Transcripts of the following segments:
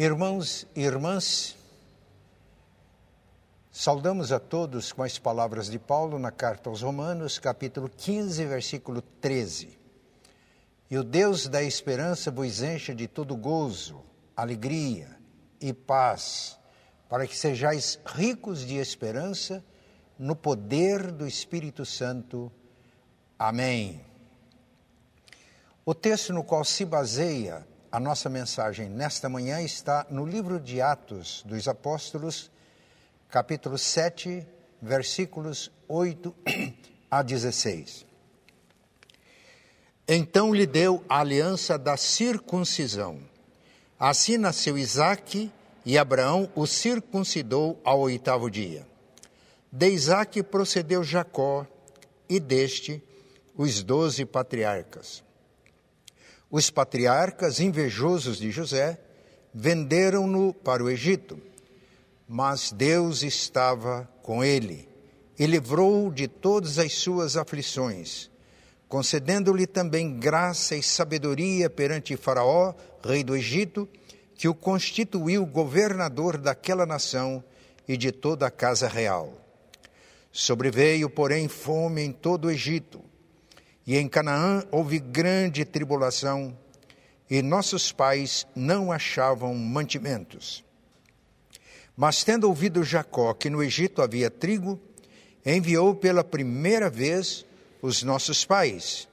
Irmãos e irmãs, saudamos a todos com as palavras de Paulo na carta aos Romanos, capítulo 15, versículo 13. E o Deus da esperança vos encha de todo gozo, alegria e paz, para que sejais ricos de esperança no poder do Espírito Santo. Amém. O texto no qual se baseia a nossa mensagem nesta manhã está no livro de Atos dos Apóstolos, capítulo 7, versículos 8 a 16. Então lhe deu a aliança da circuncisão. Assim nasceu Isaque e Abraão o circuncidou ao oitavo dia. De Isaque procedeu Jacó e deste os doze patriarcas. Os patriarcas, invejosos de José, venderam-no para o Egito. Mas Deus estava com ele e livrou-o de todas as suas aflições, concedendo-lhe também graça e sabedoria perante Faraó, rei do Egito, que o constituiu governador daquela nação e de toda a casa real. Sobreveio, porém, fome em todo o Egito e em Canaã houve grande tribulação, e nossos pais não achavam mantimentos. Mas tendo ouvido Jacó que no Egito havia trigo, enviou pela primeira vez os nossos pais.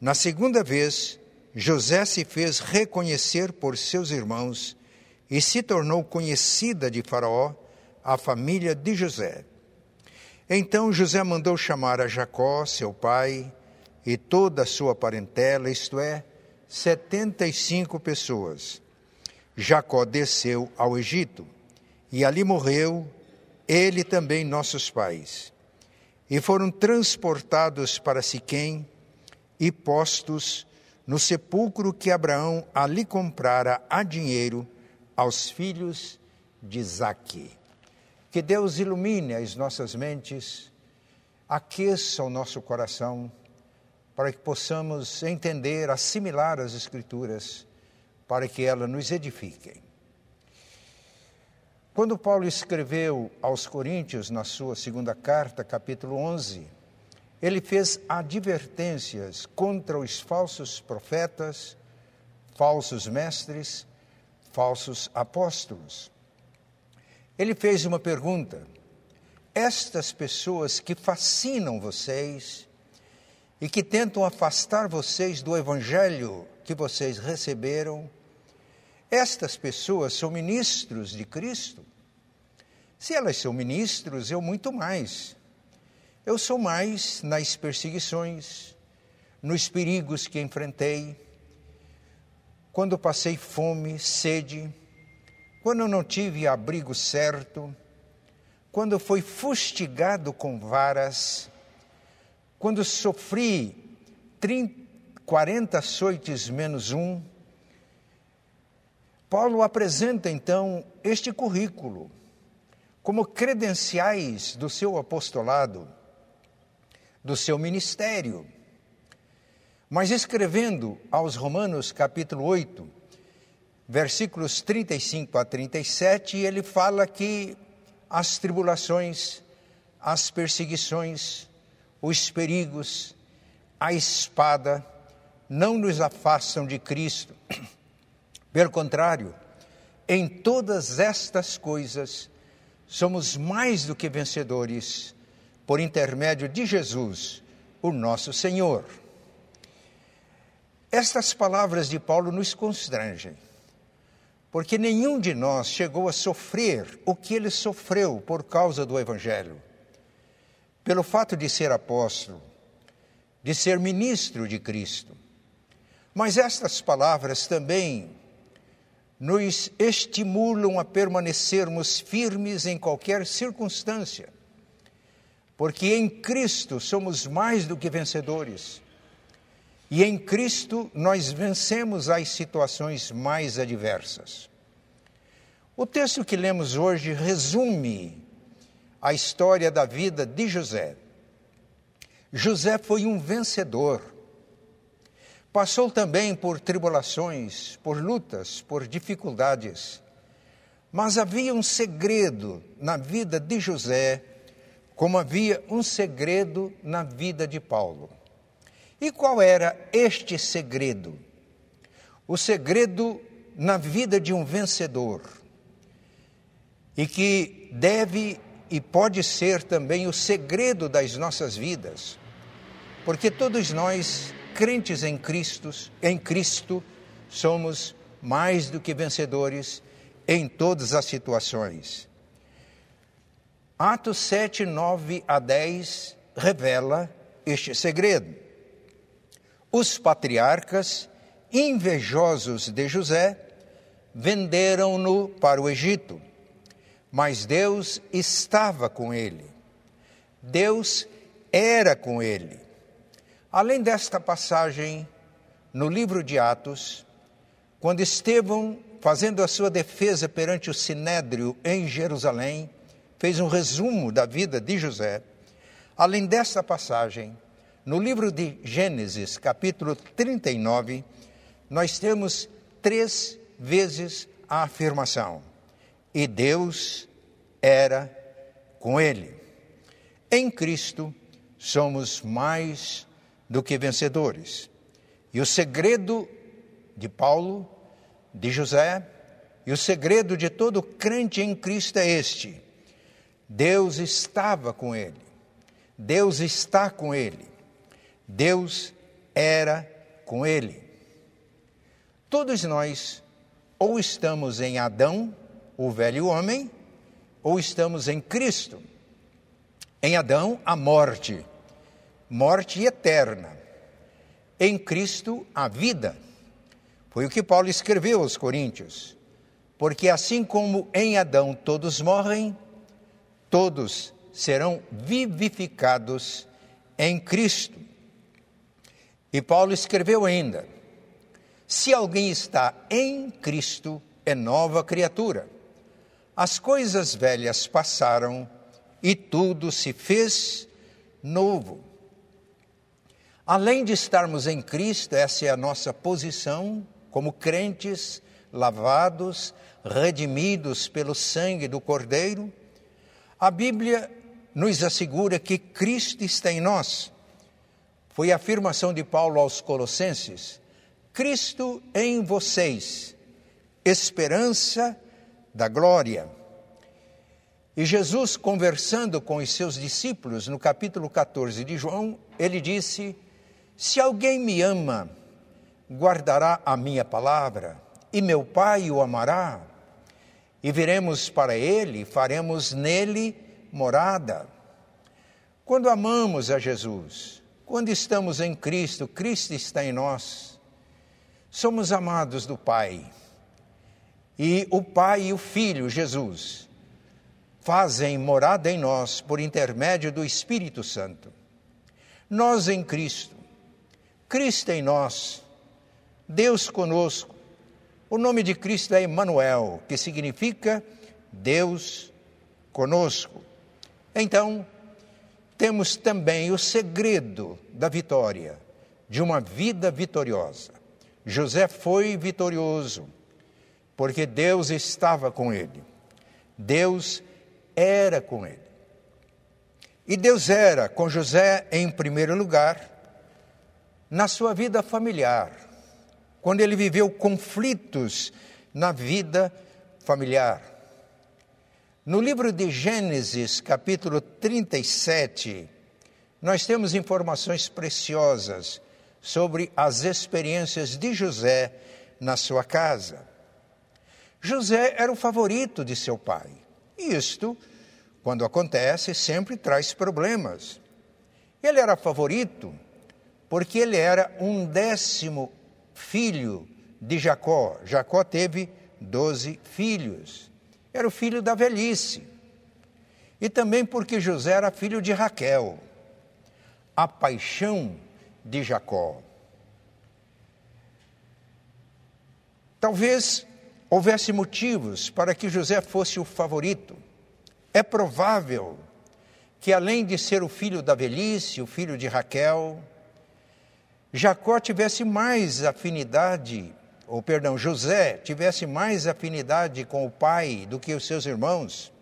Na segunda vez, José se fez reconhecer por seus irmãos e se tornou conhecida de Faraó a família de José. Então José mandou chamar a Jacó, seu pai, e toda a sua parentela, isto é, setenta e cinco pessoas. Jacó desceu ao Egito e ali morreu, ele também nossos pais. E foram transportados para Siquém e postos no sepulcro que Abraão ali comprara a dinheiro aos filhos de Isaque. Que Deus ilumine as nossas mentes, aqueça o nosso coração para que possamos entender, assimilar as Escrituras, para que elas nos edifiquem. Quando Paulo escreveu aos Coríntios, na sua segunda carta, capítulo 11, ele fez advertências contra os falsos profetas, falsos mestres, falsos apóstolos. Ele fez uma pergunta: estas pessoas que fascinam vocês, e que tentam afastar vocês do evangelho que vocês receberam, estas pessoas são ministros de Cristo? Se elas são ministros, eu muito mais. Eu sou mais nas perseguições, nos perigos que enfrentei, quando passei fome, sede, quando não tive abrigo certo, quando fui fustigado com varas, quando sofri 30, 40 açoites menos um, Paulo apresenta então este currículo como credenciais do seu apostolado, do seu ministério. Mas escrevendo aos Romanos capítulo 8, versículos 35 a 37, ele fala que as tribulações, as perseguições, os perigos, a espada, não nos afastam de Cristo. Pelo contrário, em todas estas coisas, somos mais do que vencedores por intermédio de Jesus, o nosso Senhor. Estas palavras de Paulo nos constrangem, porque nenhum de nós chegou a sofrer o que ele sofreu por causa do Evangelho pelo fato de ser apóstolo, de ser ministro de Cristo. Mas estas palavras também nos estimulam a permanecermos firmes em qualquer circunstância, porque em Cristo somos mais do que vencedores. E em Cristo nós vencemos as situações mais adversas. O texto que lemos hoje resume a história da vida de José. José foi um vencedor. Passou também por tribulações, por lutas, por dificuldades. Mas havia um segredo na vida de José, como havia um segredo na vida de Paulo. E qual era este segredo? O segredo na vida de um vencedor, e que deve e pode ser também o segredo das nossas vidas, porque todos nós, crentes em Cristo, em Cristo, somos mais do que vencedores em todas as situações. Atos 7, 9 a 10 revela este segredo. Os patriarcas, invejosos de José, venderam-no para o Egito, mas Deus estava com ele. Deus era com ele. Além desta passagem, no livro de Atos, quando Estevão, fazendo a sua defesa perante o Sinédrio em Jerusalém, fez um resumo da vida de José, além desta passagem, no livro de Gênesis, capítulo 39, nós temos três vezes a afirmação: e Deus era com ele. Em Cristo somos mais do que vencedores. E o segredo de Paulo, de José, e o segredo de todo crente em Cristo é este: Deus estava com ele, Deus está com ele, Deus era com ele. Todos nós ou estamos em Adão, o velho homem, ou estamos em Cristo. Em Adão, a morte, morte eterna. Em Cristo, a vida. Foi o que Paulo escreveu aos Coríntios. Porque assim como em Adão todos morrem, todos serão vivificados em Cristo. E Paulo escreveu ainda: se alguém está em Cristo, é nova criatura. As coisas velhas passaram e tudo se fez novo. Além de estarmos em Cristo, essa é a nossa posição como crentes lavados, redimidos pelo sangue do Cordeiro, a Bíblia nos assegura que Cristo está em nós. Foi a afirmação de Paulo aos Colossenses: Cristo em vocês, esperança da glória. E Jesus, conversando com os seus discípulos, no capítulo 14 de João, ele disse: Se alguém me ama, guardará a minha palavra, e meu Pai o amará, e viremos para ele, faremos nele morada. Quando amamos a Jesus, quando estamos em Cristo, Cristo está em nós, somos amados do Pai. E o Pai e o Filho, Jesus, fazem morada em nós por intermédio do Espírito Santo. Nós em Cristo, Cristo em nós, Deus conosco. O nome de Cristo é Emmanuel, que significa Deus conosco. Então, temos também o segredo da vitória, de uma vida vitoriosa. José foi vitorioso, porque Deus estava com ele. Deus era com ele. E Deus era com José, em primeiro lugar, na sua vida familiar quando ele viveu conflitos na vida familiar. No livro de Gênesis, capítulo 37, nós temos informações preciosas sobre as experiências de José na sua casa. José era o favorito de seu pai. E isto, quando acontece, sempre traz problemas. Ele era favorito porque ele era um décimo filho de Jacó. Jacó teve doze filhos. Era o filho da velhice. E também porque José era filho de Raquel, a paixão de Jacó. Talvez houvesse motivos para que José fosse o favorito. É provável que, além de ser o filho da velhice, o filho de Raquel, Jacó tivesse mais afinidade ou perdão, José tivesse mais afinidade com o pai do que os seus irmãos,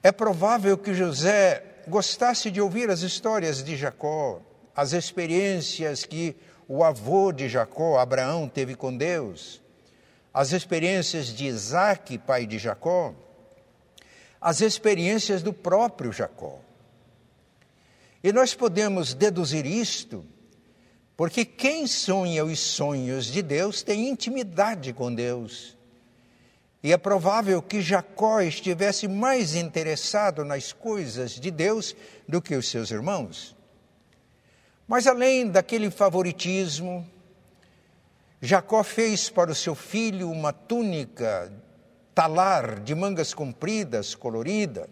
é provável que José gostasse de ouvir as histórias de Jacó, as experiências que o avô de Jacó, Abraão, teve com Deus, as experiências de Isaac, pai de Jacó, as experiências do próprio Jacó. E nós podemos deduzir isto porque quem sonha os sonhos de Deus tem intimidade com Deus. E é provável que Jacó estivesse mais interessado nas coisas de Deus do que os seus irmãos. Mas além daquele favoritismo, Jacó fez para o seu filho uma túnica talar de mangas compridas, colorida.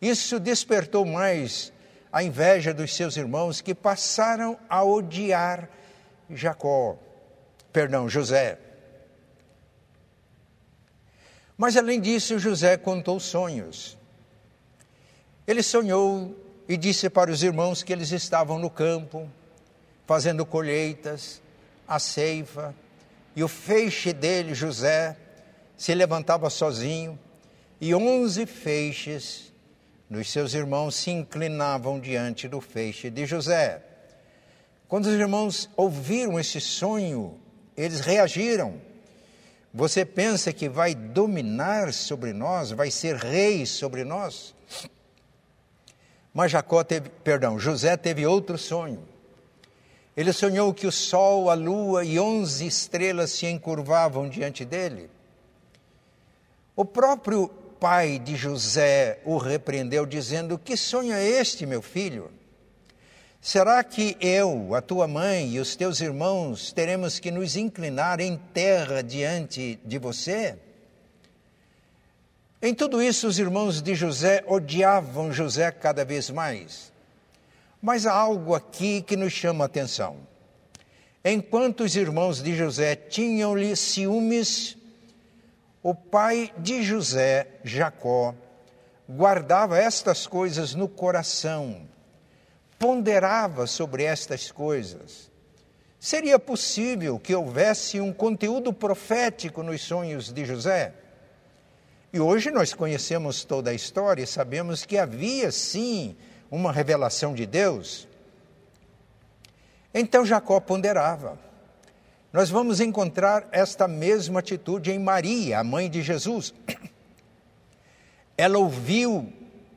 Isso despertou mais a inveja dos seus irmãos que passaram a odiar Jacó, perdão, José. Mas além disso, José contou sonhos. Ele sonhou e disse para os irmãos que eles estavam no campo, fazendo colheitas, a ceifa, e o feixe dele, José, se levantava sozinho, e onze feixes os seus irmãos se inclinavam diante do feixe de José. Quando os irmãos ouviram esse sonho, eles reagiram. Você pensa que vai dominar sobre nós, vai ser rei sobre nós? Mas Jacó teve, perdão, José teve outro sonho. Ele sonhou que o sol, a lua e onze estrelas se encurvavam diante dele. O próprio pai de José o repreendeu, dizendo: Que sonho é este, meu filho? Será que eu, a tua mãe e os teus irmãos teremos que nos inclinar em terra diante de você? Em tudo isso, os irmãos de José odiavam José cada vez mais. Mas há algo aqui que nos chama a atenção. Enquanto os irmãos de José tinham-lhe ciúmes, o pai de José, Jacó, guardava estas coisas no coração, ponderava sobre estas coisas. Seria possível que houvesse um conteúdo profético nos sonhos de José? E hoje nós conhecemos toda a história e sabemos que havia sim uma revelação de Deus. Então Jacó ponderava nós vamos encontrar esta mesma atitude em Maria, a mãe de Jesus. Ela ouviu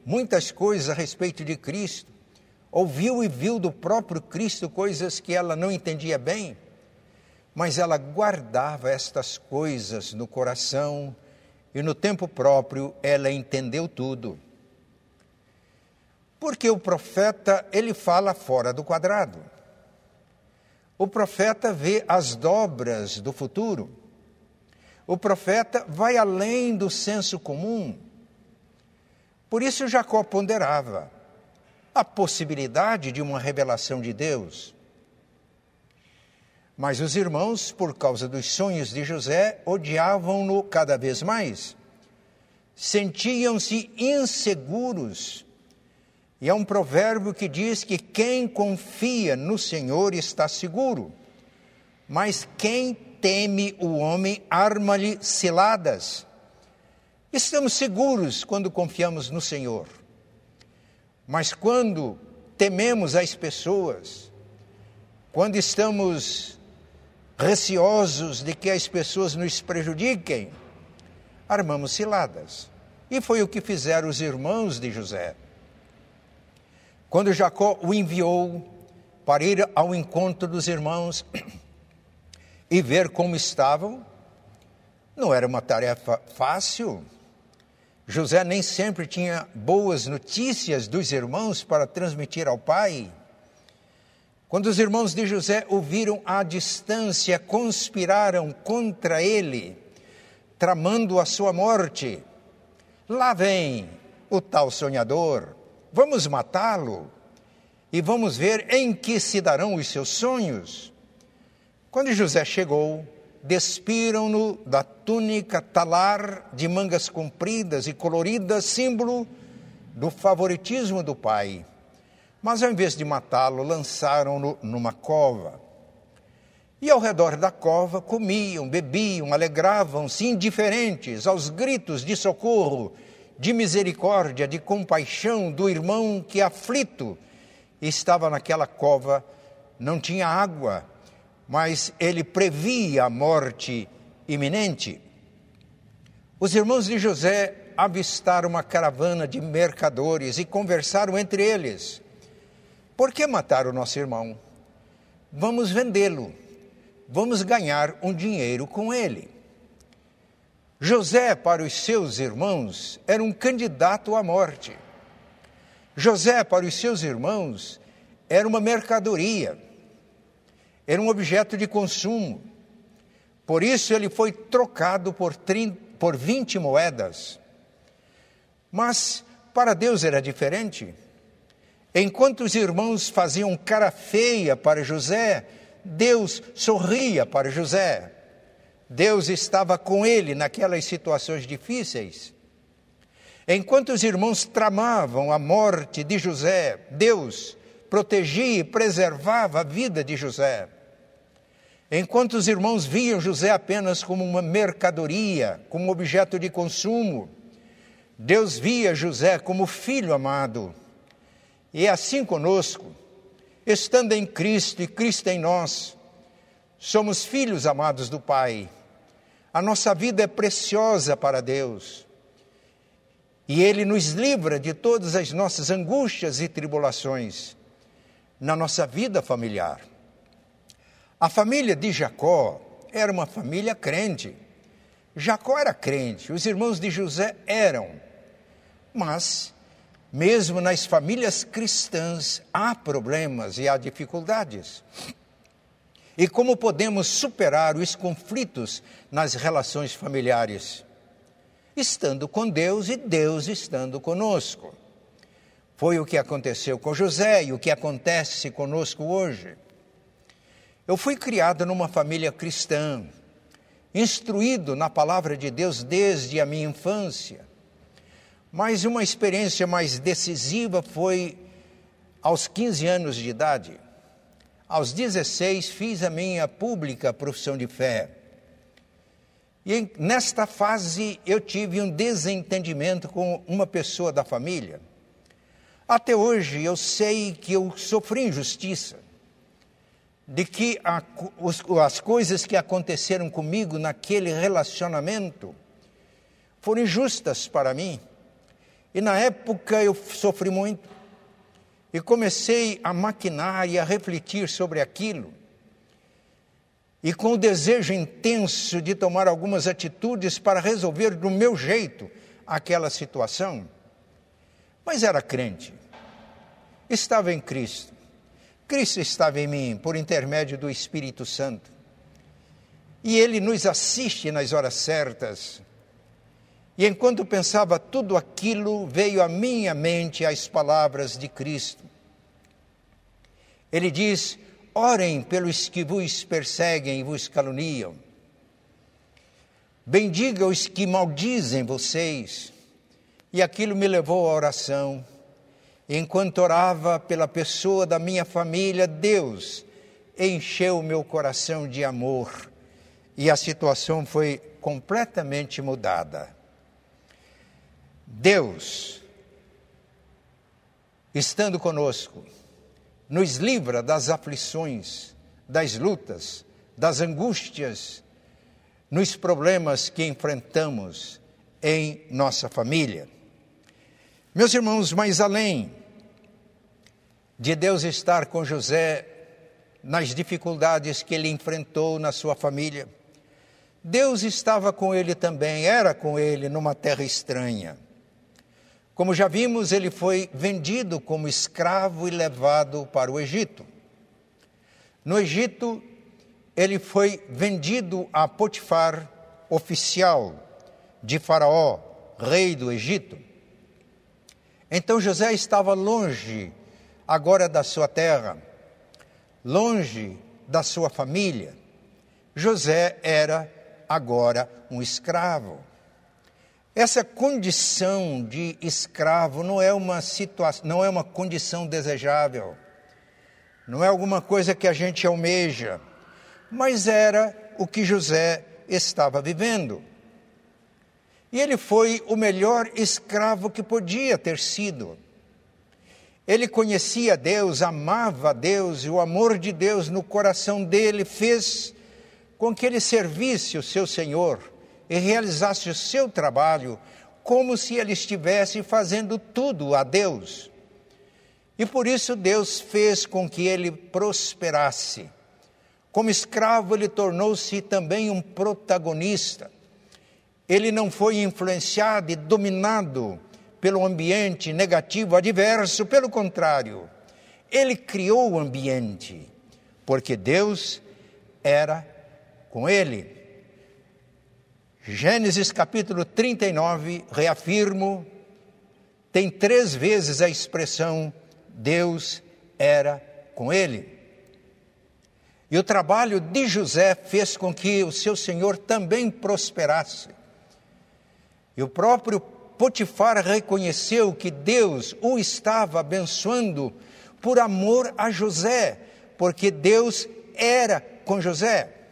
muitas coisas a respeito de Cristo, ouviu e viu do próprio Cristo coisas que ela não entendia bem, mas ela guardava estas coisas no coração e no tempo próprio ela entendeu tudo. Porque o profeta, ele fala fora do quadrado. O profeta vê as dobras do futuro. O profeta vai além do senso comum. Por isso Jacó ponderava a possibilidade de uma revelação de Deus. Mas os irmãos, por causa dos sonhos de José, odiavam-no cada vez mais. Sentiam-se inseguros e é um provérbio que diz que quem confia no Senhor está seguro, mas quem teme o homem arma-lhe ciladas. Estamos seguros quando confiamos no Senhor, mas quando tememos as pessoas, quando estamos receosos de que as pessoas nos prejudiquem, armamos ciladas. E foi o que fizeram os irmãos de José. Quando Jacó o enviou para ir ao encontro dos irmãos e ver como estavam, não era uma tarefa fácil. José nem sempre tinha boas notícias dos irmãos para transmitir ao pai. Quando os irmãos de José o viram à distância, conspiraram contra ele, tramando a sua morte. Lá vem o tal sonhador Vamos matá-lo e vamos ver em que se darão os seus sonhos. Quando José chegou, despiram-no da túnica talar de mangas compridas e coloridas, símbolo do favoritismo do pai. Mas ao invés de matá-lo, lançaram-no numa cova. E ao redor da cova comiam, bebiam, alegravam-se, indiferentes aos gritos de socorro, de misericórdia, de compaixão do irmão que, aflito, estava naquela cova, não tinha água, mas ele previa a morte iminente. Os irmãos de José avistaram uma caravana de mercadores e conversaram entre eles: Por que matar o nosso irmão? Vamos vendê-lo, vamos ganhar um dinheiro com ele. José, para os seus irmãos, era um candidato à morte. José, para os seus irmãos, era uma mercadoria, era um objeto de consumo. Por isso ele foi trocado por, 30, por 20 moedas. Mas para Deus era diferente. Enquanto os irmãos faziam cara feia para José, Deus sorria para José. Deus estava com ele naquelas situações difíceis. Enquanto os irmãos tramavam a morte de José, Deus protegia e preservava a vida de José. Enquanto os irmãos viam José apenas como uma mercadoria, como objeto de consumo, Deus via José como filho amado. E é assim conosco, estando em Cristo e Cristo em nós, somos filhos amados do Pai. A nossa vida é preciosa para Deus. E Ele nos livra de todas as nossas angústias e tribulações na nossa vida familiar. A família de Jacó era uma família crente. Jacó era crente, os irmãos de José eram. Mas, mesmo nas famílias cristãs, há problemas e há dificuldades. E como podemos superar os conflitos nas relações familiares? Estando com Deus e Deus estando conosco. Foi o que aconteceu com José e o que acontece conosco hoje. Eu fui criado numa família cristã, instruído na palavra de Deus desde a minha infância. Mas uma experiência mais decisiva foi aos 15 anos de idade. Aos 16 fiz a minha pública profissão de fé. E nesta fase eu tive um desentendimento com uma pessoa da família. Até hoje eu sei que eu sofri injustiça, de que a, os, as coisas que aconteceram comigo naquele relacionamento foram injustas para mim e na época eu sofri muito. E comecei a maquinar e a refletir sobre aquilo. E com o desejo intenso de tomar algumas atitudes para resolver do meu jeito aquela situação. Mas era crente. Estava em Cristo. Cristo estava em mim por intermédio do Espírito Santo. E ele nos assiste nas horas certas e enquanto pensava tudo aquilo, veio à minha mente as palavras de Cristo. Ele diz: Orem pelos que vos perseguem e vos caluniam. Bendiga os que maldizem vocês. E aquilo me levou à oração. Enquanto orava pela pessoa da minha família, Deus encheu meu coração de amor e a situação foi completamente mudada. Deus, estando conosco, nos livra das aflições, das lutas, das angústias, nos problemas que enfrentamos em nossa família. Meus irmãos, mais além de Deus estar com José nas dificuldades que ele enfrentou na sua família, Deus estava com ele também, era com ele numa terra estranha. Como já vimos, ele foi vendido como escravo e levado para o Egito. No Egito, ele foi vendido a Potifar, oficial de Faraó, rei do Egito. Então José estava longe agora da sua terra, longe da sua família. José era agora um escravo. Essa condição de escravo não é uma situação, não é uma condição desejável. Não é alguma coisa que a gente almeja. mas era o que José estava vivendo. E ele foi o melhor escravo que podia ter sido. Ele conhecia Deus, amava Deus, e o amor de Deus no coração dele fez com que ele servisse o seu Senhor e realizasse o seu trabalho como se ele estivesse fazendo tudo a Deus. E por isso Deus fez com que ele prosperasse. Como escravo, ele tornou-se também um protagonista. Ele não foi influenciado e dominado pelo ambiente negativo, adverso, pelo contrário, ele criou o ambiente, porque Deus era com ele. Gênesis capítulo 39, reafirmo, tem três vezes a expressão Deus era com ele. E o trabalho de José fez com que o seu senhor também prosperasse. E o próprio Potifar reconheceu que Deus o estava abençoando por amor a José, porque Deus era com José.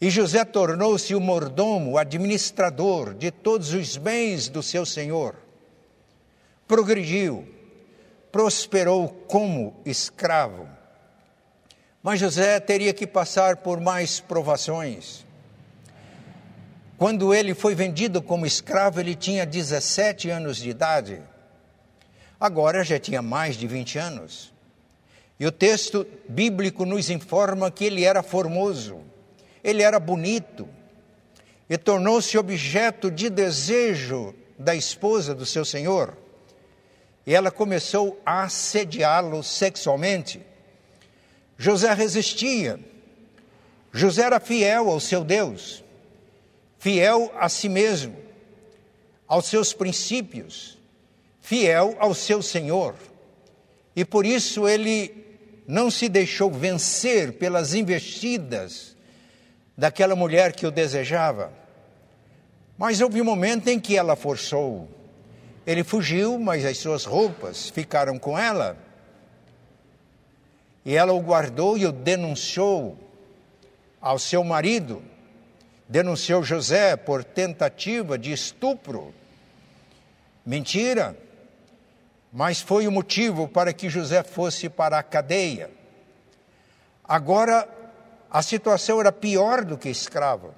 E José tornou-se o mordomo, o administrador de todos os bens do seu senhor. Progrediu, prosperou como escravo. Mas José teria que passar por mais provações. Quando ele foi vendido como escravo, ele tinha 17 anos de idade. Agora já tinha mais de 20 anos. E o texto bíblico nos informa que ele era formoso ele era bonito e tornou-se objeto de desejo da esposa do seu senhor. E ela começou a assediá-lo sexualmente. José resistia. José era fiel ao seu Deus, fiel a si mesmo, aos seus princípios, fiel ao seu Senhor. E por isso ele não se deixou vencer pelas investidas daquela mulher que o desejava. Mas houve um momento em que ela forçou. Ele fugiu, mas as suas roupas ficaram com ela. E ela o guardou e o denunciou ao seu marido. Denunciou José por tentativa de estupro. Mentira. Mas foi o motivo para que José fosse para a cadeia. Agora a situação era pior do que escravo.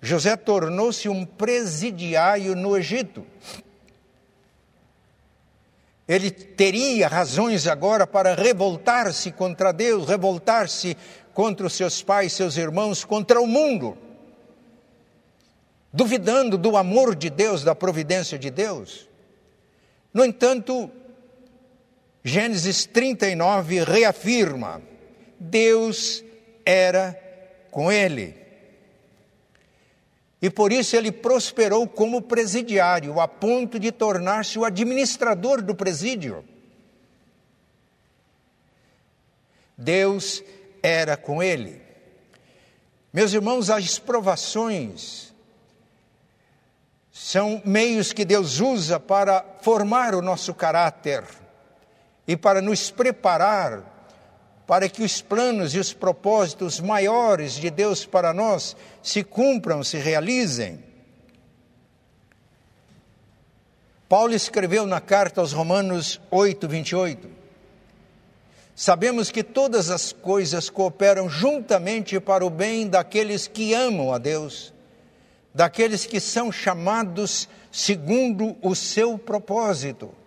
José tornou-se um presidiário no Egito. Ele teria razões agora para revoltar-se contra Deus, revoltar-se contra os seus pais, seus irmãos, contra o mundo, duvidando do amor de Deus, da providência de Deus. No entanto, Gênesis 39 reafirma: Deus era com ele. E por isso ele prosperou como presidiário, a ponto de tornar-se o administrador do presídio. Deus era com ele. Meus irmãos, as provações são meios que Deus usa para formar o nosso caráter e para nos preparar para que os planos e os propósitos maiores de Deus para nós se cumpram, se realizem. Paulo escreveu na carta aos Romanos 8, 28. Sabemos que todas as coisas cooperam juntamente para o bem daqueles que amam a Deus, daqueles que são chamados segundo o seu propósito.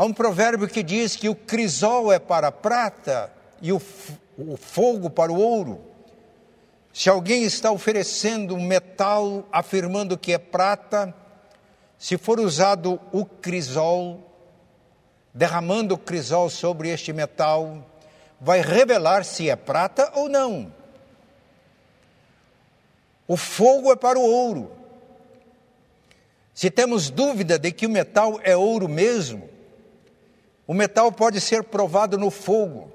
Há um provérbio que diz que o crisol é para a prata e o, o fogo para o ouro. Se alguém está oferecendo um metal afirmando que é prata, se for usado o crisol, derramando o crisol sobre este metal, vai revelar se é prata ou não. O fogo é para o ouro. Se temos dúvida de que o metal é ouro mesmo, o metal pode ser provado no fogo,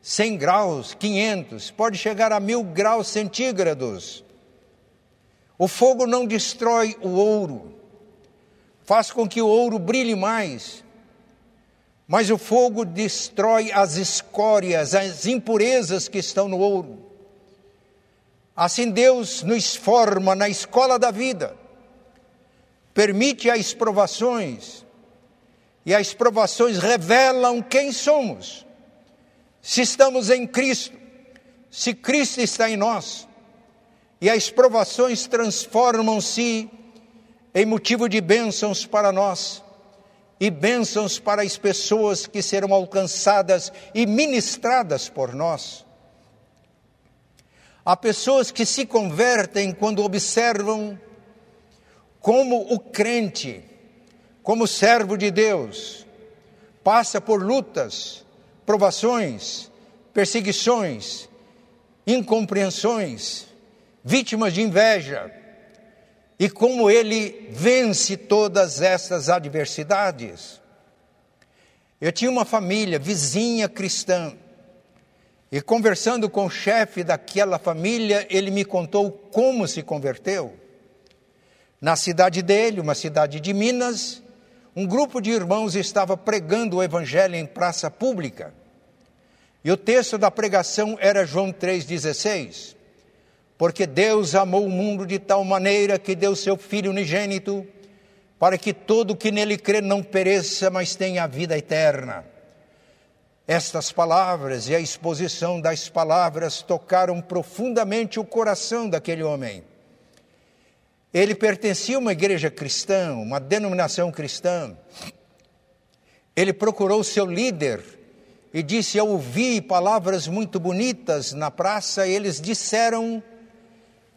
100 graus, 500, pode chegar a mil graus centígrados. O fogo não destrói o ouro, faz com que o ouro brilhe mais. mas o fogo destrói as escórias, as impurezas que estão no ouro. Assim Deus nos forma na escola da vida, permite as provações, e as provações revelam quem somos. Se estamos em Cristo, se Cristo está em nós, e as provações transformam-se em motivo de bênçãos para nós e bênçãos para as pessoas que serão alcançadas e ministradas por nós. Há pessoas que se convertem quando observam como o crente, como servo de Deus, passa por lutas, provações, perseguições, incompreensões, vítimas de inveja, e como ele vence todas essas adversidades. Eu tinha uma família vizinha cristã, e conversando com o chefe daquela família, ele me contou como se converteu. Na cidade dele, uma cidade de Minas, um grupo de irmãos estava pregando o evangelho em praça pública. E o texto da pregação era João 3,16 porque Deus amou o mundo de tal maneira que deu seu Filho unigênito, para que todo que nele crê não pereça, mas tenha a vida eterna. Estas palavras e a exposição das palavras tocaram profundamente o coração daquele homem. Ele pertencia a uma igreja cristã, uma denominação cristã. Ele procurou seu líder e disse: Eu ouvi palavras muito bonitas na praça. E eles disseram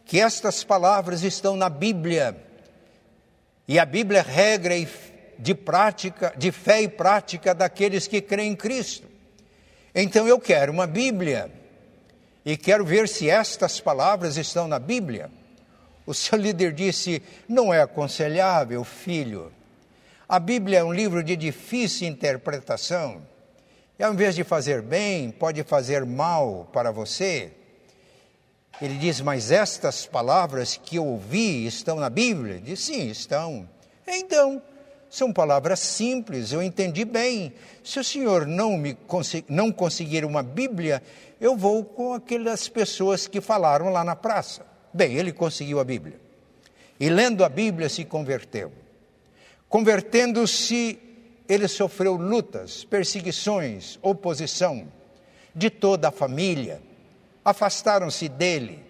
que estas palavras estão na Bíblia. E a Bíblia é regra de prática, de fé e prática daqueles que creem em Cristo. Então eu quero uma Bíblia e quero ver se estas palavras estão na Bíblia. O seu líder disse: Não é aconselhável, filho. A Bíblia é um livro de difícil interpretação. E ao invés de fazer bem, pode fazer mal para você. Ele diz: Mas estas palavras que eu ouvi estão na Bíblia? Diz: Sim, estão. Então, são palavras simples, eu entendi bem. Se o senhor não, me não conseguir uma Bíblia, eu vou com aquelas pessoas que falaram lá na praça. Bem, ele conseguiu a Bíblia. E lendo a Bíblia se converteu. Convertendo-se, ele sofreu lutas, perseguições, oposição de toda a família afastaram-se dele.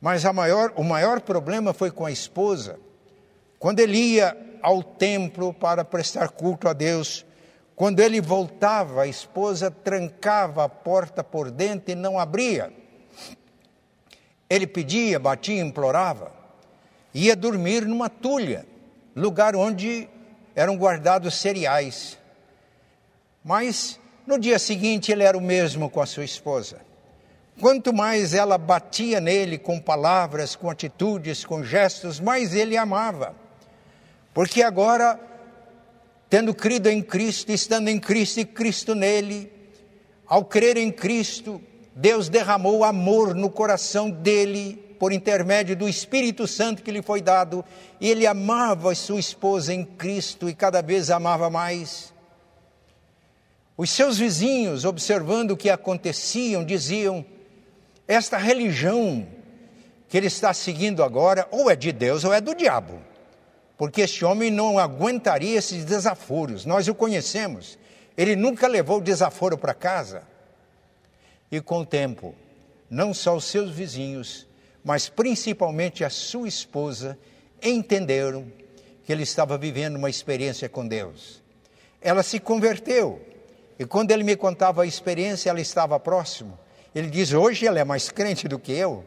Mas maior, o maior problema foi com a esposa. Quando ele ia ao templo para prestar culto a Deus, quando ele voltava, a esposa trancava a porta por dentro e não abria. Ele pedia, batia, implorava. Ia dormir numa tulha, lugar onde eram guardados cereais. Mas no dia seguinte ele era o mesmo com a sua esposa. Quanto mais ela batia nele com palavras, com atitudes, com gestos, mais ele amava. Porque agora, tendo crido em Cristo, estando em Cristo e Cristo nele, ao crer em Cristo, Deus derramou amor no coração dele por intermédio do Espírito Santo que lhe foi dado, e ele amava sua esposa em Cristo e cada vez amava mais. Os seus vizinhos, observando o que acontecia, diziam: esta religião que ele está seguindo agora, ou é de Deus ou é do diabo, porque este homem não aguentaria esses desaforos. Nós o conhecemos, ele nunca levou desaforo para casa. E com o tempo, não só os seus vizinhos, mas principalmente a sua esposa, entenderam que ele estava vivendo uma experiência com Deus. Ela se converteu, e quando ele me contava a experiência, ela estava próximo. Ele diz: hoje ela é mais crente do que eu.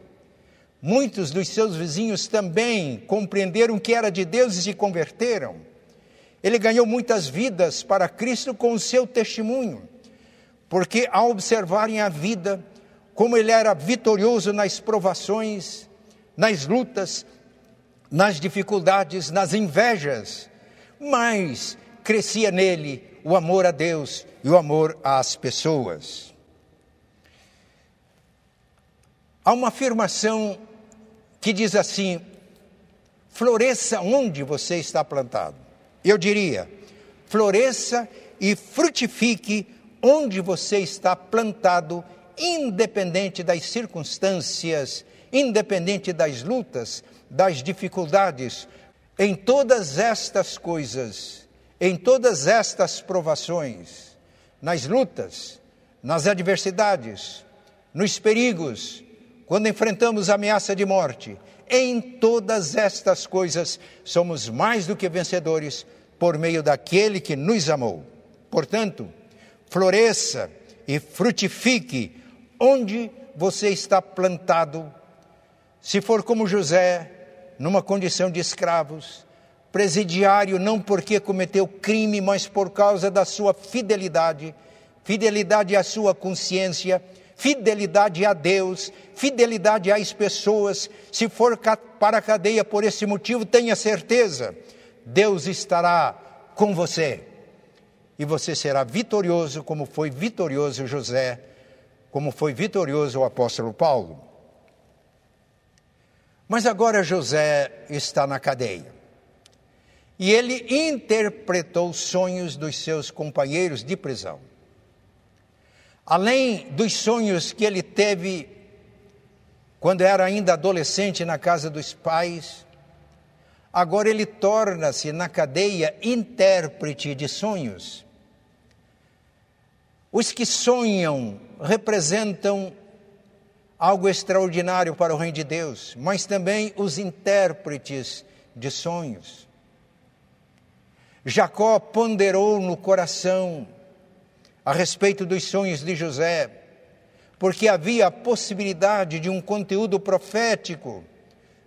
Muitos dos seus vizinhos também compreenderam que era de Deus e se converteram. Ele ganhou muitas vidas para Cristo com o seu testemunho, porque ao observarem a vida, como ele era vitorioso nas provações, nas lutas, nas dificuldades, nas invejas, mais crescia nele o amor a Deus e o amor às pessoas. Há uma afirmação que diz assim: floresça onde você está plantado. Eu diria, floresça e frutifique onde você está plantado, independente das circunstâncias, independente das lutas, das dificuldades. Em todas estas coisas, em todas estas provações, nas lutas, nas adversidades, nos perigos, quando enfrentamos a ameaça de morte, em todas estas coisas somos mais do que vencedores por meio daquele que nos amou. Portanto, floresça e frutifique onde você está plantado. Se for como José, numa condição de escravos, presidiário não porque cometeu crime, mas por causa da sua fidelidade, fidelidade à sua consciência, fidelidade a Deus, fidelidade às pessoas. Se for para a cadeia por esse motivo, tenha certeza, Deus estará com você e você será vitorioso, como foi vitorioso José, como foi vitorioso o apóstolo Paulo. Mas agora José está na cadeia. E ele interpretou sonhos dos seus companheiros de prisão. Além dos sonhos que ele teve quando era ainda adolescente na casa dos pais, agora ele torna-se na cadeia intérprete de sonhos. Os que sonham representam algo extraordinário para o reino de Deus, mas também os intérpretes de sonhos. Jacó ponderou no coração a respeito dos sonhos de José, porque havia a possibilidade de um conteúdo profético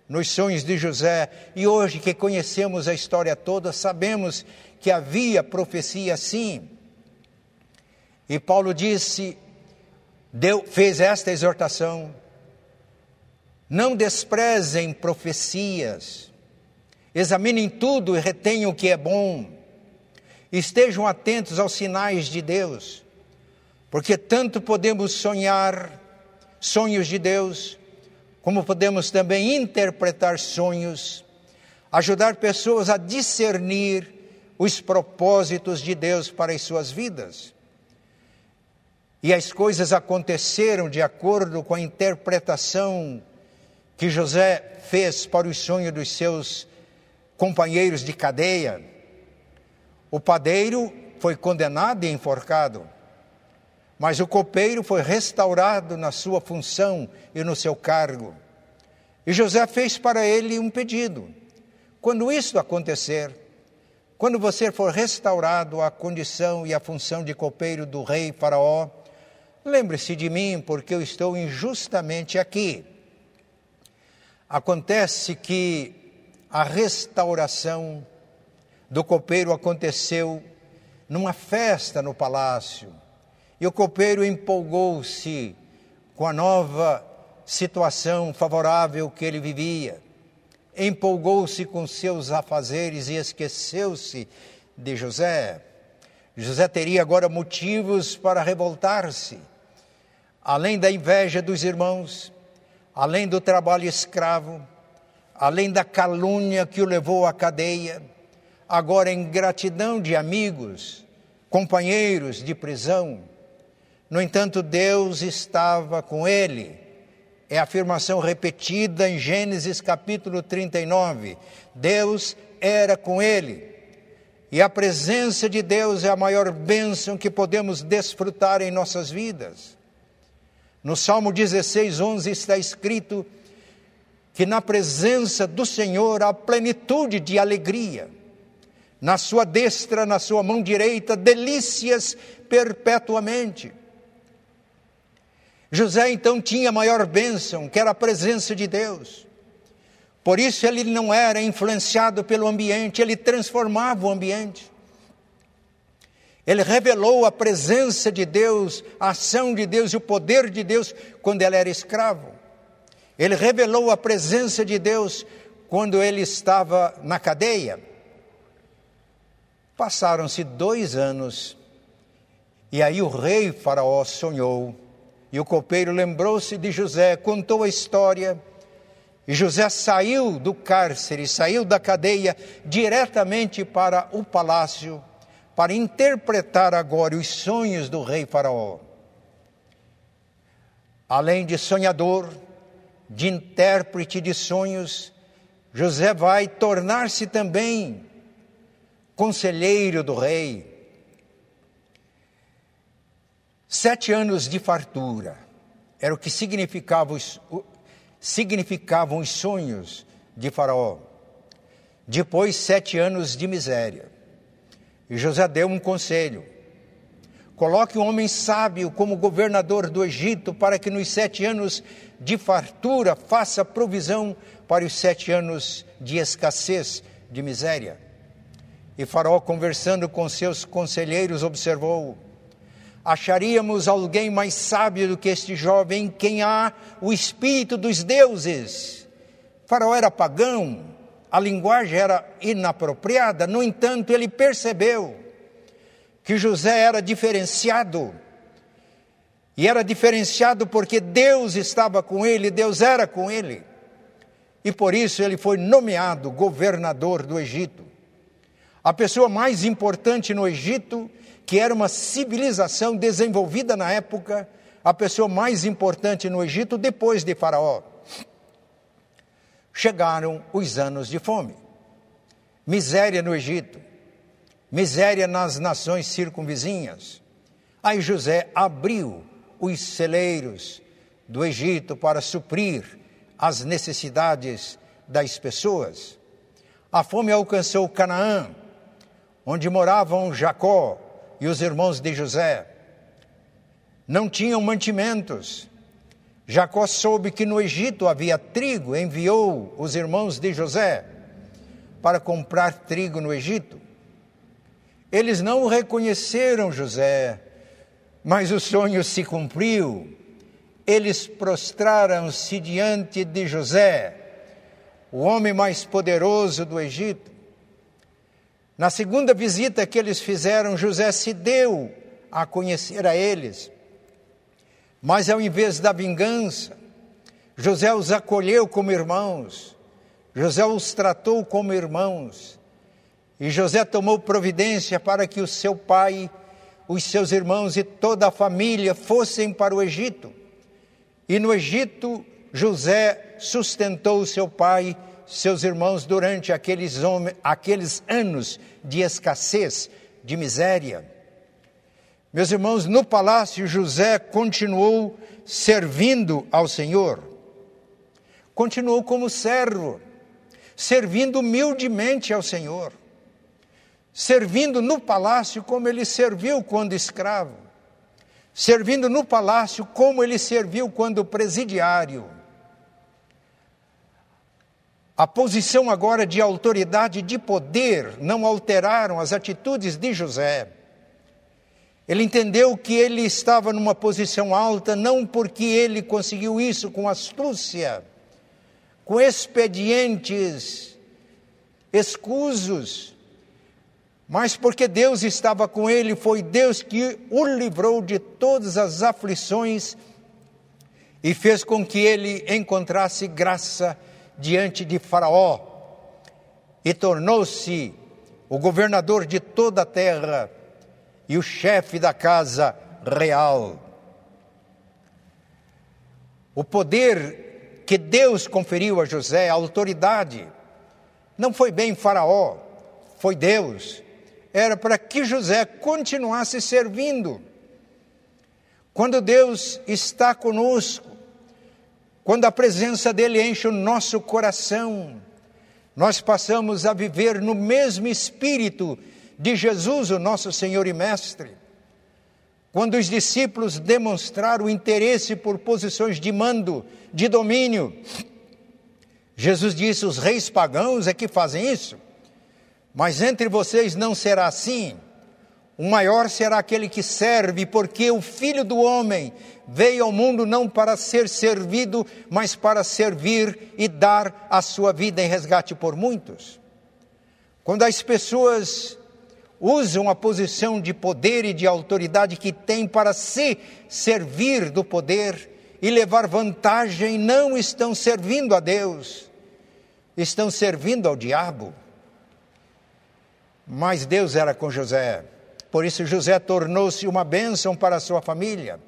nos sonhos de José, e hoje que conhecemos a história toda, sabemos que havia profecia sim. E Paulo disse, deu, fez esta exortação: não desprezem profecias, examinem tudo e retenham o que é bom, estejam atentos aos sinais de Deus, porque tanto podemos sonhar sonhos de Deus, como podemos também interpretar sonhos, ajudar pessoas a discernir os propósitos de Deus para as suas vidas e as coisas aconteceram de acordo com a interpretação que José fez para o sonho dos seus companheiros de cadeia. O padeiro foi condenado e enforcado, mas o copeiro foi restaurado na sua função e no seu cargo. E José fez para ele um pedido: quando isso acontecer, quando você for restaurado à condição e à função de copeiro do rei Faraó, Lembre-se de mim, porque eu estou injustamente aqui. Acontece que a restauração do copeiro aconteceu numa festa no palácio. E o copeiro empolgou-se com a nova situação favorável que ele vivia. Empolgou-se com seus afazeres e esqueceu-se de José. José teria agora motivos para revoltar-se além da inveja dos irmãos, além do trabalho escravo, além da calúnia que o levou à cadeia, agora em gratidão de amigos, companheiros de prisão. No entanto, Deus estava com ele. É a afirmação repetida em Gênesis capítulo 39. Deus era com ele. E a presença de Deus é a maior bênção que podemos desfrutar em nossas vidas. No Salmo 16, 11 está escrito que na presença do Senhor há plenitude de alegria. Na sua destra, na sua mão direita, delícias perpetuamente. José então tinha a maior bênção, que era a presença de Deus. Por isso ele não era influenciado pelo ambiente, ele transformava o ambiente. Ele revelou a presença de Deus, a ação de Deus e o poder de Deus quando ele era escravo. Ele revelou a presença de Deus quando ele estava na cadeia. Passaram-se dois anos e aí o rei Faraó sonhou e o copeiro lembrou-se de José, contou a história. E José saiu do cárcere, saiu da cadeia diretamente para o palácio para interpretar agora os sonhos do rei Faraó. Além de sonhador, de intérprete de sonhos, José vai tornar-se também conselheiro do rei. Sete anos de fartura era o que significava os, significavam os sonhos de Faraó. Depois, sete anos de miséria. E José deu um conselho: coloque um homem sábio como governador do Egito, para que nos sete anos de fartura faça provisão para os sete anos de escassez, de miséria. E Faraó, conversando com seus conselheiros, observou: acharíamos alguém mais sábio do que este jovem, em quem há o espírito dos deuses. Faraó era pagão, a linguagem era inapropriada, no entanto, ele percebeu que José era diferenciado. E era diferenciado porque Deus estava com ele, Deus era com ele. E por isso ele foi nomeado governador do Egito. A pessoa mais importante no Egito, que era uma civilização desenvolvida na época, a pessoa mais importante no Egito depois de Faraó. Chegaram os anos de fome, miséria no Egito, miséria nas nações circunvizinhas. Aí José abriu os celeiros do Egito para suprir as necessidades das pessoas. A fome alcançou Canaã, onde moravam Jacó e os irmãos de José. Não tinham mantimentos. Jacó soube que no Egito havia trigo, enviou os irmãos de José para comprar trigo no Egito. Eles não reconheceram José, mas o sonho se cumpriu. Eles prostraram-se diante de José, o homem mais poderoso do Egito. Na segunda visita que eles fizeram, José se deu a conhecer a eles. Mas ao invés da vingança, José os acolheu como irmãos. José os tratou como irmãos. E José tomou providência para que o seu pai, os seus irmãos e toda a família fossem para o Egito. E no Egito, José sustentou o seu pai seus irmãos durante aqueles, aqueles anos de escassez, de miséria. Meus irmãos, no palácio, José continuou servindo ao Senhor. Continuou como servo, servindo humildemente ao Senhor. Servindo no palácio como ele serviu quando escravo. Servindo no palácio como ele serviu quando presidiário a posição agora de autoridade, de poder, não alteraram as atitudes de José. Ele entendeu que ele estava numa posição alta, não porque ele conseguiu isso com astúcia, com expedientes escusos, mas porque Deus estava com ele, foi Deus que o livrou de todas as aflições e fez com que ele encontrasse graça diante de Faraó e tornou-se o governador de toda a terra e o chefe da casa real. O poder que Deus conferiu a José, a autoridade, não foi bem Faraó, foi Deus. Era para que José continuasse servindo. Quando Deus está conosco, quando a presença dele enche o nosso coração, nós passamos a viver no mesmo espírito de Jesus, o nosso Senhor e Mestre. Quando os discípulos demonstraram interesse por posições de mando, de domínio, Jesus disse: os reis pagãos é que fazem isso, mas entre vocês não será assim. O maior será aquele que serve, porque o Filho do Homem veio ao mundo não para ser servido, mas para servir e dar a sua vida em resgate por muitos. Quando as pessoas usam a posição de poder e de autoridade que têm para se servir do poder e levar vantagem, não estão servindo a Deus, estão servindo ao diabo. Mas Deus era com José. Por isso, José tornou-se uma bênção para a sua família,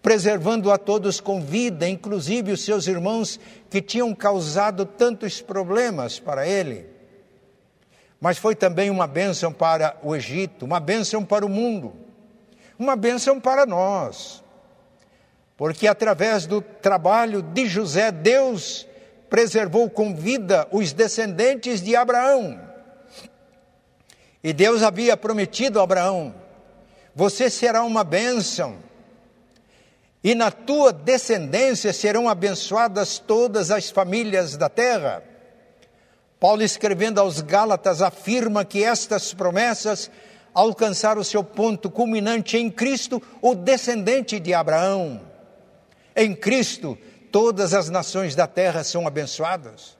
preservando a todos com vida, inclusive os seus irmãos que tinham causado tantos problemas para ele. Mas foi também uma bênção para o Egito, uma bênção para o mundo, uma bênção para nós. Porque através do trabalho de José, Deus preservou com vida os descendentes de Abraão. E Deus havia prometido a Abraão: Você será uma bênção, e na tua descendência serão abençoadas todas as famílias da terra. Paulo, escrevendo aos Gálatas, afirma que estas promessas alcançaram o seu ponto culminante em Cristo, o descendente de Abraão. Em Cristo, todas as nações da terra são abençoadas.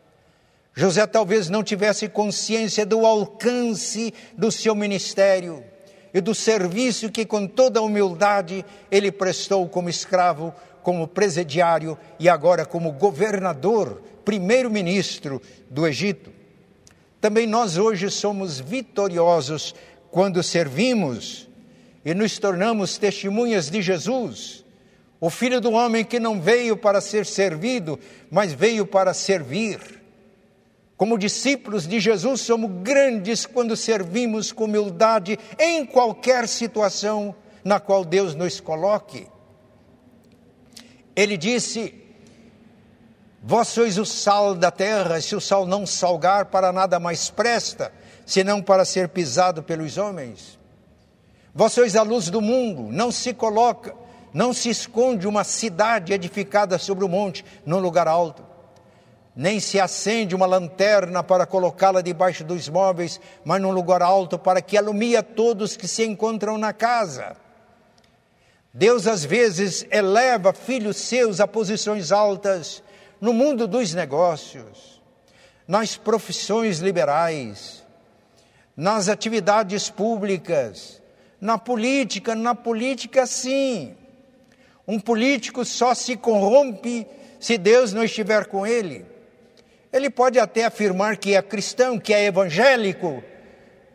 José talvez não tivesse consciência do alcance do seu ministério e do serviço que, com toda humildade, ele prestou como escravo, como presidiário e agora como governador, primeiro-ministro do Egito. Também nós hoje somos vitoriosos quando servimos e nos tornamos testemunhas de Jesus o filho do homem que não veio para ser servido, mas veio para servir. Como discípulos de Jesus, somos grandes quando servimos com humildade em qualquer situação na qual Deus nos coloque. Ele disse: Vós sois o sal da terra, se o sal não salgar, para nada mais presta, senão para ser pisado pelos homens. Vós sois a luz do mundo, não se coloca não se esconde uma cidade edificada sobre o monte, num lugar alto. Nem se acende uma lanterna para colocá-la debaixo dos móveis, mas num lugar alto, para que alumie a todos que se encontram na casa. Deus às vezes eleva filhos seus a posições altas no mundo dos negócios, nas profissões liberais, nas atividades públicas, na política, na política sim. Um político só se corrompe se Deus não estiver com ele. Ele pode até afirmar que é cristão, que é evangélico,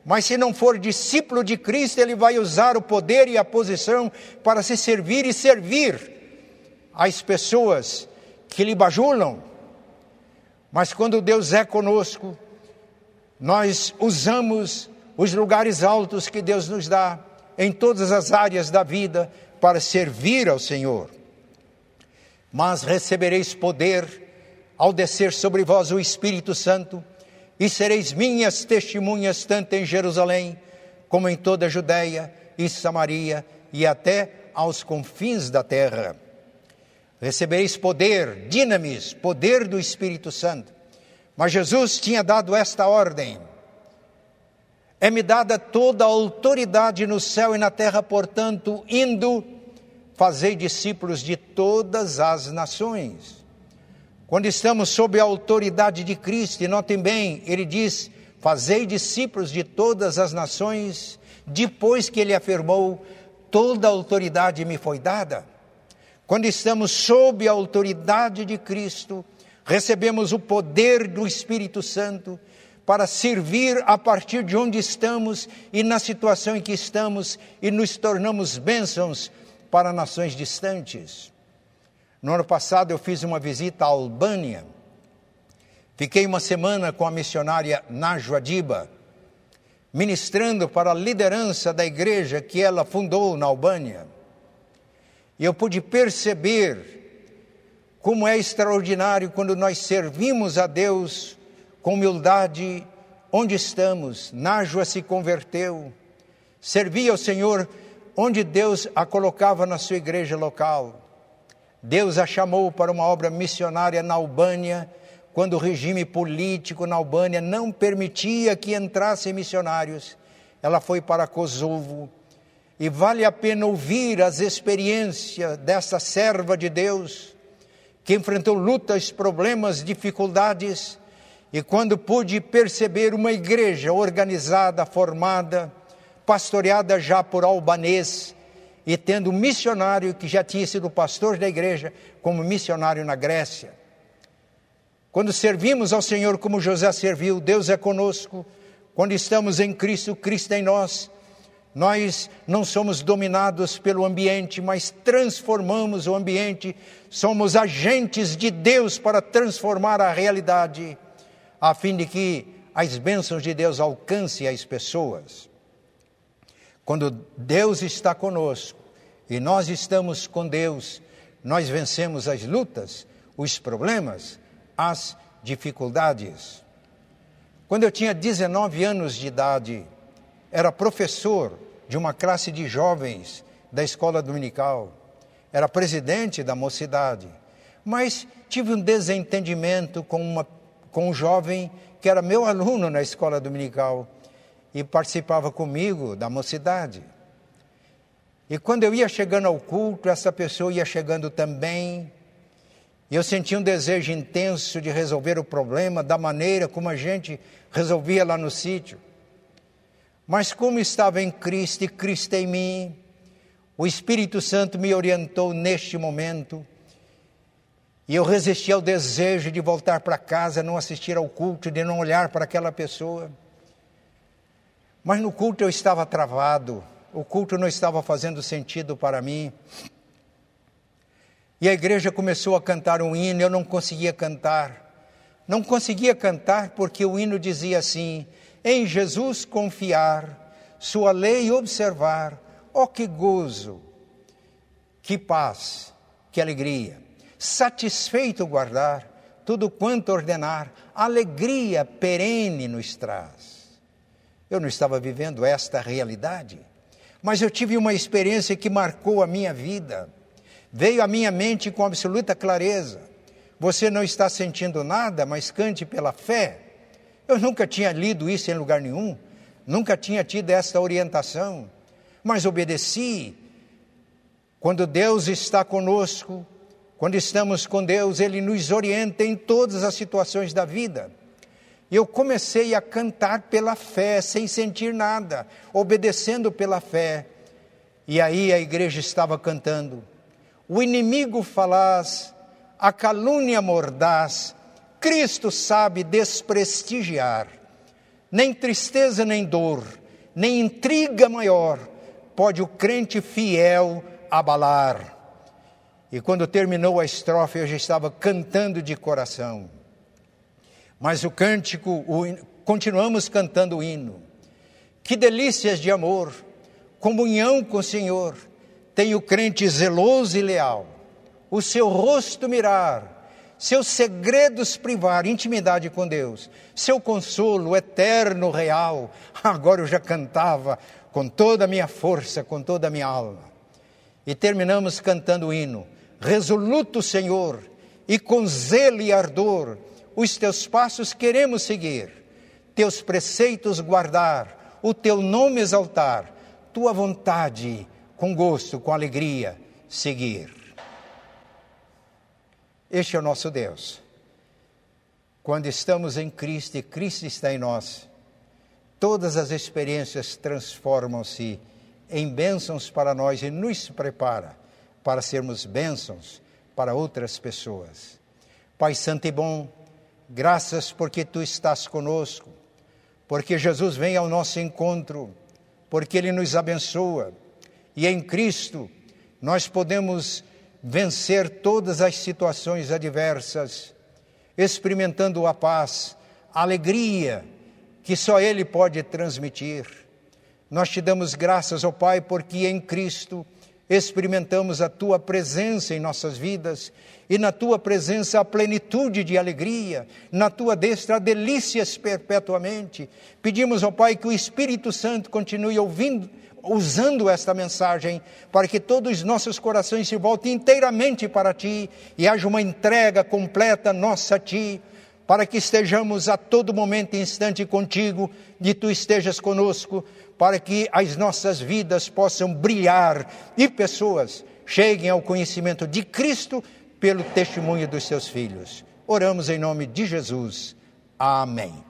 mas se não for discípulo de Cristo, ele vai usar o poder e a posição para se servir e servir às pessoas que lhe bajulam. Mas quando Deus é conosco, nós usamos os lugares altos que Deus nos dá em todas as áreas da vida para servir ao Senhor. Mas recebereis poder ao descer sobre vós o Espírito Santo, e sereis minhas testemunhas tanto em Jerusalém, como em toda a Judéia e Samaria e até aos confins da terra. Recebereis poder, dinamis, poder do Espírito Santo. Mas Jesus tinha dado esta ordem: é-me dada toda a autoridade no céu e na terra, portanto, indo, fazei discípulos de todas as nações. Quando estamos sob a autoridade de Cristo, e notem bem, ele diz: fazei discípulos de todas as nações, depois que ele afirmou: toda a autoridade me foi dada. Quando estamos sob a autoridade de Cristo, recebemos o poder do Espírito Santo para servir a partir de onde estamos e na situação em que estamos e nos tornamos bênçãos para nações distantes. No ano passado eu fiz uma visita à Albânia. Fiquei uma semana com a missionária Najwa Diba, ministrando para a liderança da igreja que ela fundou na Albânia. E eu pude perceber como é extraordinário quando nós servimos a Deus com humildade, onde estamos. Nájua se converteu, servia ao Senhor onde Deus a colocava na sua igreja local. Deus a chamou para uma obra missionária na Albânia, quando o regime político na Albânia não permitia que entrassem missionários. Ela foi para Kosovo. E vale a pena ouvir as experiências dessa serva de Deus, que enfrentou lutas, problemas, dificuldades, e quando pude perceber uma igreja organizada, formada, pastoreada já por albanês, e tendo um missionário que já tinha sido pastor da igreja, como missionário na Grécia. Quando servimos ao Senhor como José serviu, Deus é conosco. Quando estamos em Cristo, Cristo é em nós, Nós não somos dominados pelo ambiente, mas transformamos o ambiente. Somos agentes de Deus para transformar a realidade, a fim de que as bênçãos de Deus alcancem as pessoas. Quando Deus está conosco e nós estamos com Deus, nós vencemos as lutas, os problemas, as dificuldades. Quando eu tinha 19 anos de idade, era professor de uma classe de jovens da escola dominical, era presidente da mocidade, mas tive um desentendimento com, uma, com um jovem que era meu aluno na escola dominical e participava comigo da mocidade. E quando eu ia chegando ao culto, essa pessoa ia chegando também, e eu sentia um desejo intenso de resolver o problema da maneira como a gente resolvia lá no sítio. Mas como estava em Cristo e Cristo em mim, o Espírito Santo me orientou neste momento. E eu resisti ao desejo de voltar para casa, não assistir ao culto, de não olhar para aquela pessoa. Mas no culto eu estava travado, o culto não estava fazendo sentido para mim. E a igreja começou a cantar um hino, eu não conseguia cantar. Não conseguia cantar porque o hino dizia assim: em Jesus confiar, sua lei observar, oh, que gozo, que paz, que alegria. Satisfeito guardar tudo quanto ordenar, alegria perene nos traz. Eu não estava vivendo esta realidade, mas eu tive uma experiência que marcou a minha vida veio à minha mente com absoluta clareza. Você não está sentindo nada, mas cante pela fé. Eu nunca tinha lido isso em lugar nenhum, nunca tinha tido essa orientação, mas obedeci. Quando Deus está conosco, quando estamos com Deus, Ele nos orienta em todas as situações da vida. Eu comecei a cantar pela fé, sem sentir nada, obedecendo pela fé. E aí a igreja estava cantando o inimigo falaz, a calúnia mordaz, Cristo sabe desprestigiar. Nem tristeza nem dor, nem intriga maior pode o crente fiel abalar. E quando terminou a estrofe, eu já estava cantando de coração. Mas o cântico, o, continuamos cantando o hino. Que delícias de amor, comunhão com o Senhor tem o crente zeloso e leal, o seu rosto mirar, seus segredos privar, intimidade com Deus, seu consolo eterno, real. Agora eu já cantava com toda a minha força, com toda a minha alma. E terminamos cantando o hino: Resoluto, Senhor, e com zelo e ardor, os teus passos queremos seguir, teus preceitos guardar, o teu nome exaltar, tua vontade com gosto, com alegria, seguir. Este é o nosso Deus. Quando estamos em Cristo e Cristo está em nós, todas as experiências transformam-se em bênçãos para nós e nos prepara para sermos bênçãos para outras pessoas. Pai Santo e bom, graças porque tu estás conosco, porque Jesus vem ao nosso encontro, porque ele nos abençoa e em Cristo nós podemos vencer todas as situações adversas, experimentando a paz, a alegria que só Ele pode transmitir. Nós te damos graças, ó Pai, porque em Cristo experimentamos a tua presença em nossas vidas e na tua presença a plenitude de alegria, na tua destra delícias perpetuamente. Pedimos ao Pai que o Espírito Santo continue ouvindo, usando esta mensagem para que todos os nossos corações se voltem inteiramente para Ti e haja uma entrega completa nossa a Ti, para que estejamos a todo momento e instante contigo e Tu estejas conosco, para que as nossas vidas possam brilhar e pessoas cheguem ao conhecimento de Cristo pelo testemunho dos seus filhos. Oramos em nome de Jesus. Amém.